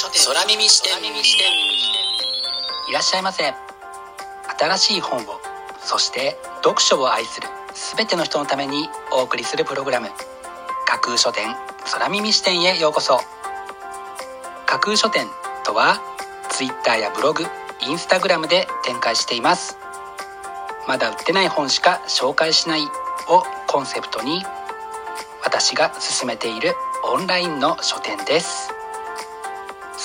空耳視点。いらっしゃいませ。新しい本をそして読書を愛する全ての人のためにお送りするプログラム。架空書店空耳視点へようこそ。架空書店とは Twitter やブログインスタグラムで展開しています。まだ売ってない本しか紹介しないをコンセプトに私が進めているオンラインの書店です。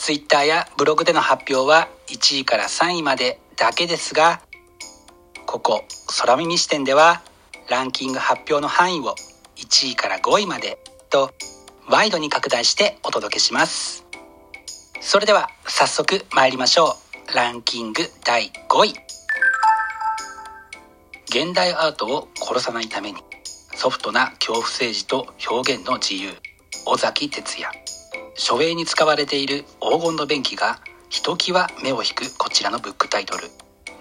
Twitter やブログでの発表は1位から3位までだけですがここ空耳視点ではランキング発表の範囲を1位から5位までとワイドに拡大してお届けします。それでは早速参りましょう。ランキング第5位。現代アートを殺さないためにソフトな恐怖政治と表現の自由。尾崎哲也。書影に使われている黄金の便器がひときわ目を引くこちらのブックタイトル。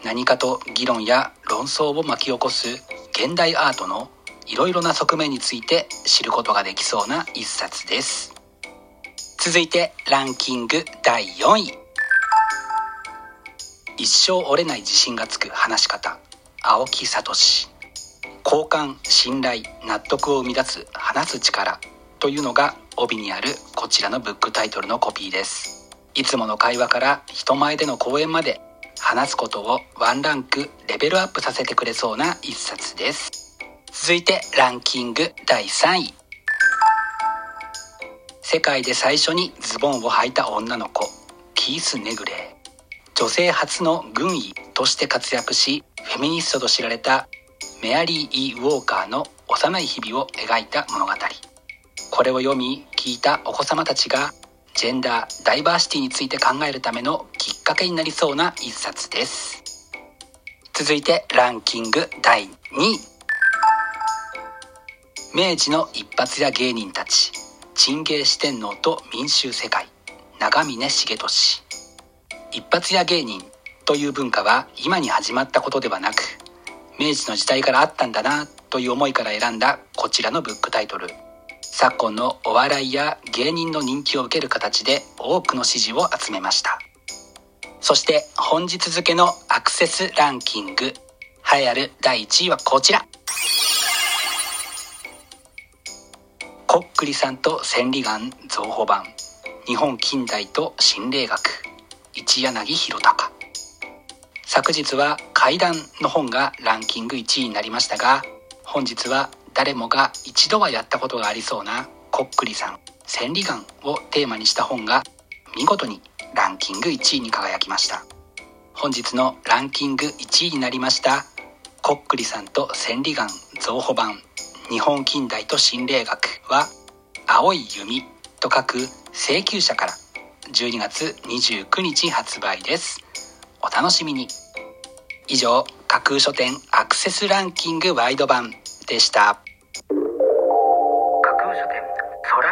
何かと議論や論争を巻き起こす現代アートのいろいろな側面について知ることができそうな一冊です。続いてランキング第4位。一生折れない自信がつく話し方。青木聡。好感信頼納得を生み出す話す力というのが帯にあるこちらのブックタイトルのコピーです。いつもの会話から人前での講演まで話すことをワンランクレベルアップさせてくれそうな一冊です。続いてランキング第3位。世界で最初にズボンを履いた女の子キース・ネグレー。女性初の軍医として活躍しフェミニストと知られたメアリー・イー・ウォーカーの幼い日々を描いた物語。これを読み聞いたお子様たちがジェンダーダイバーシティについて考えるためのきっかけになりそうな一冊です。続いてランキング第2位。明治の一発屋芸人たちチ芸四天王と民衆世界長峰重俊。一発屋芸人という文化は今に始まったことではなく明治の時代からあったんだなという思いから選んだこちらのブックタイトル。昨今のお笑いや芸人の人気を受ける形で多くの支持を集めました。そして本日付のアクセスランキング栄えある第1位はこちら。こっくりさんと千里眼造法版。日本近代と心霊学。一柳弘隆。昨日は怪談の本がランキング1位になりましたが本日は誰もが一度はやったことがありそうなこっくりさん千里眼をテーマにした本が見事にランキング1位に輝きました。本日のランキング1位になりましたこっくりさんと千里眼造法版日本近代と心霊学は青い弓と書く請求者から12月29日発売です。お楽しみに。以上架空書店アクセスランキングワイド版でした。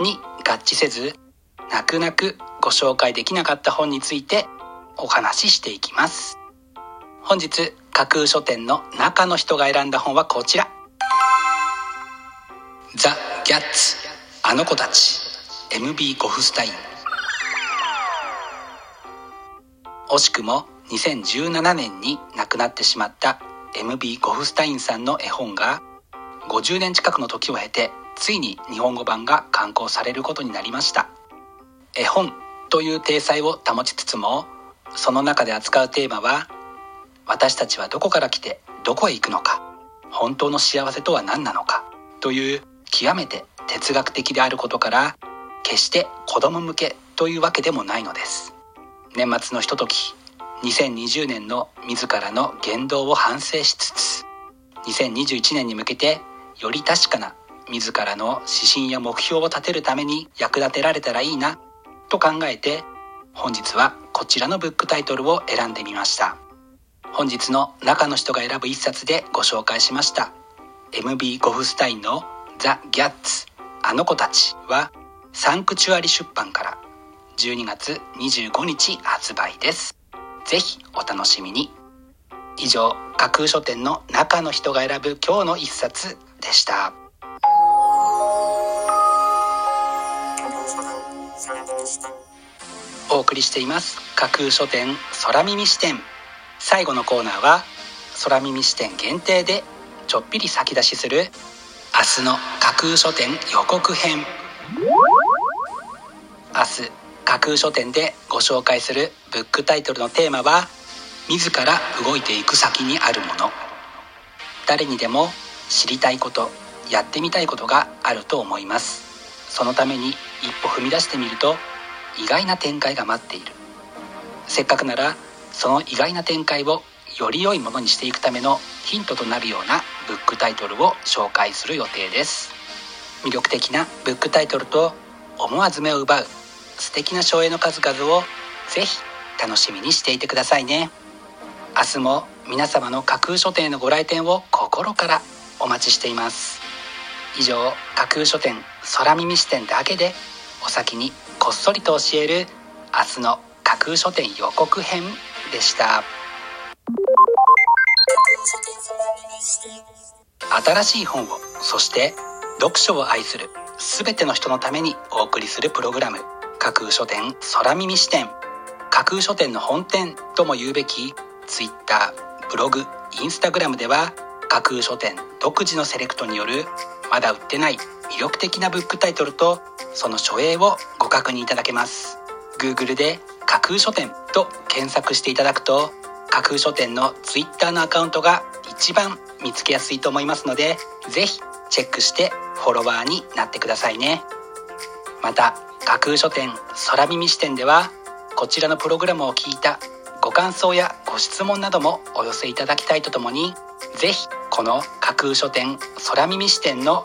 に合致せず泣く泣くご紹介できなかった本についてお話ししていきます。本日架空書店の中の人が選んだ本はこちら。ザ・ギャッツあの子たち。MB ゴフスタイン。惜しくも2017年に亡くなってしまった MB ゴフスタインさんの絵本が50年近くの時を経てついに日本語版が刊行されることになりました。絵本という体裁を保ちつつもその中で扱うテーマは私たちはどこから来てどこへ行くのか本当の幸せとは何なのかという極めて哲学的であることから決して子供向けというわけでもないのです。年末のひととき2020年の自らの言動を反省しつつ2021年に向けてより確かな自らの指針や目標を立てるために役立てられたらいいなと考えて本日はこちらのブックタイトルを選んでみました。本日の中の人が選ぶ一冊でご紹介しました。MB ゴフスタインのザ・ギャッツあの子たちはサンクチュアリ出版から12月25日発売です。ぜひお楽しみに。以上架空書店の中の人が選ぶ今日の一冊でした。送りしています。架空書店空耳視点。最後のコーナーは空耳視点限定でちょっぴり先出しする明日の架空書店予告編。明日架空書店でご紹介するブックタイトルのテーマは自ら動いていく先にあるもの。誰にでも知りたいことやってみたいことがあると思います。そのために一歩踏み出してみると意外な展開が待っている。せっかくならその意外な展開をより良いものにしていくためのヒントとなるようなブックタイトルを紹介する予定です。魅力的なブックタイトルと思わず目を奪う素敵な省エの数々をぜひ楽しみにしていてくださいね。明日も皆様の架空書店へのご来店を心からお待ちしています。以上架空書店空耳視点だけでお先にこっそりと教える明日の架空書店予告編でした。新しい本をそして読書を愛する全ての人のためにお送りするプログラム架空書店空耳視点。架空書店の本店とも言うべき Twitter ブログインスタグラムでは架空書店独自のセレクトによるまだ売ってない魅力的なブックタイトルとその書影をご確認いただけます。Google で架空書店と検索していただくと架空書店の Twitter のアカウントが一番見つけやすいと思いますのでぜひチェックしてフォロワーになってくださいね。また架空書店空耳視点ではこちらのプログラムを聞いたご感想やご質問などもお寄せいただきたいとともにぜひこの架空書店空耳視点の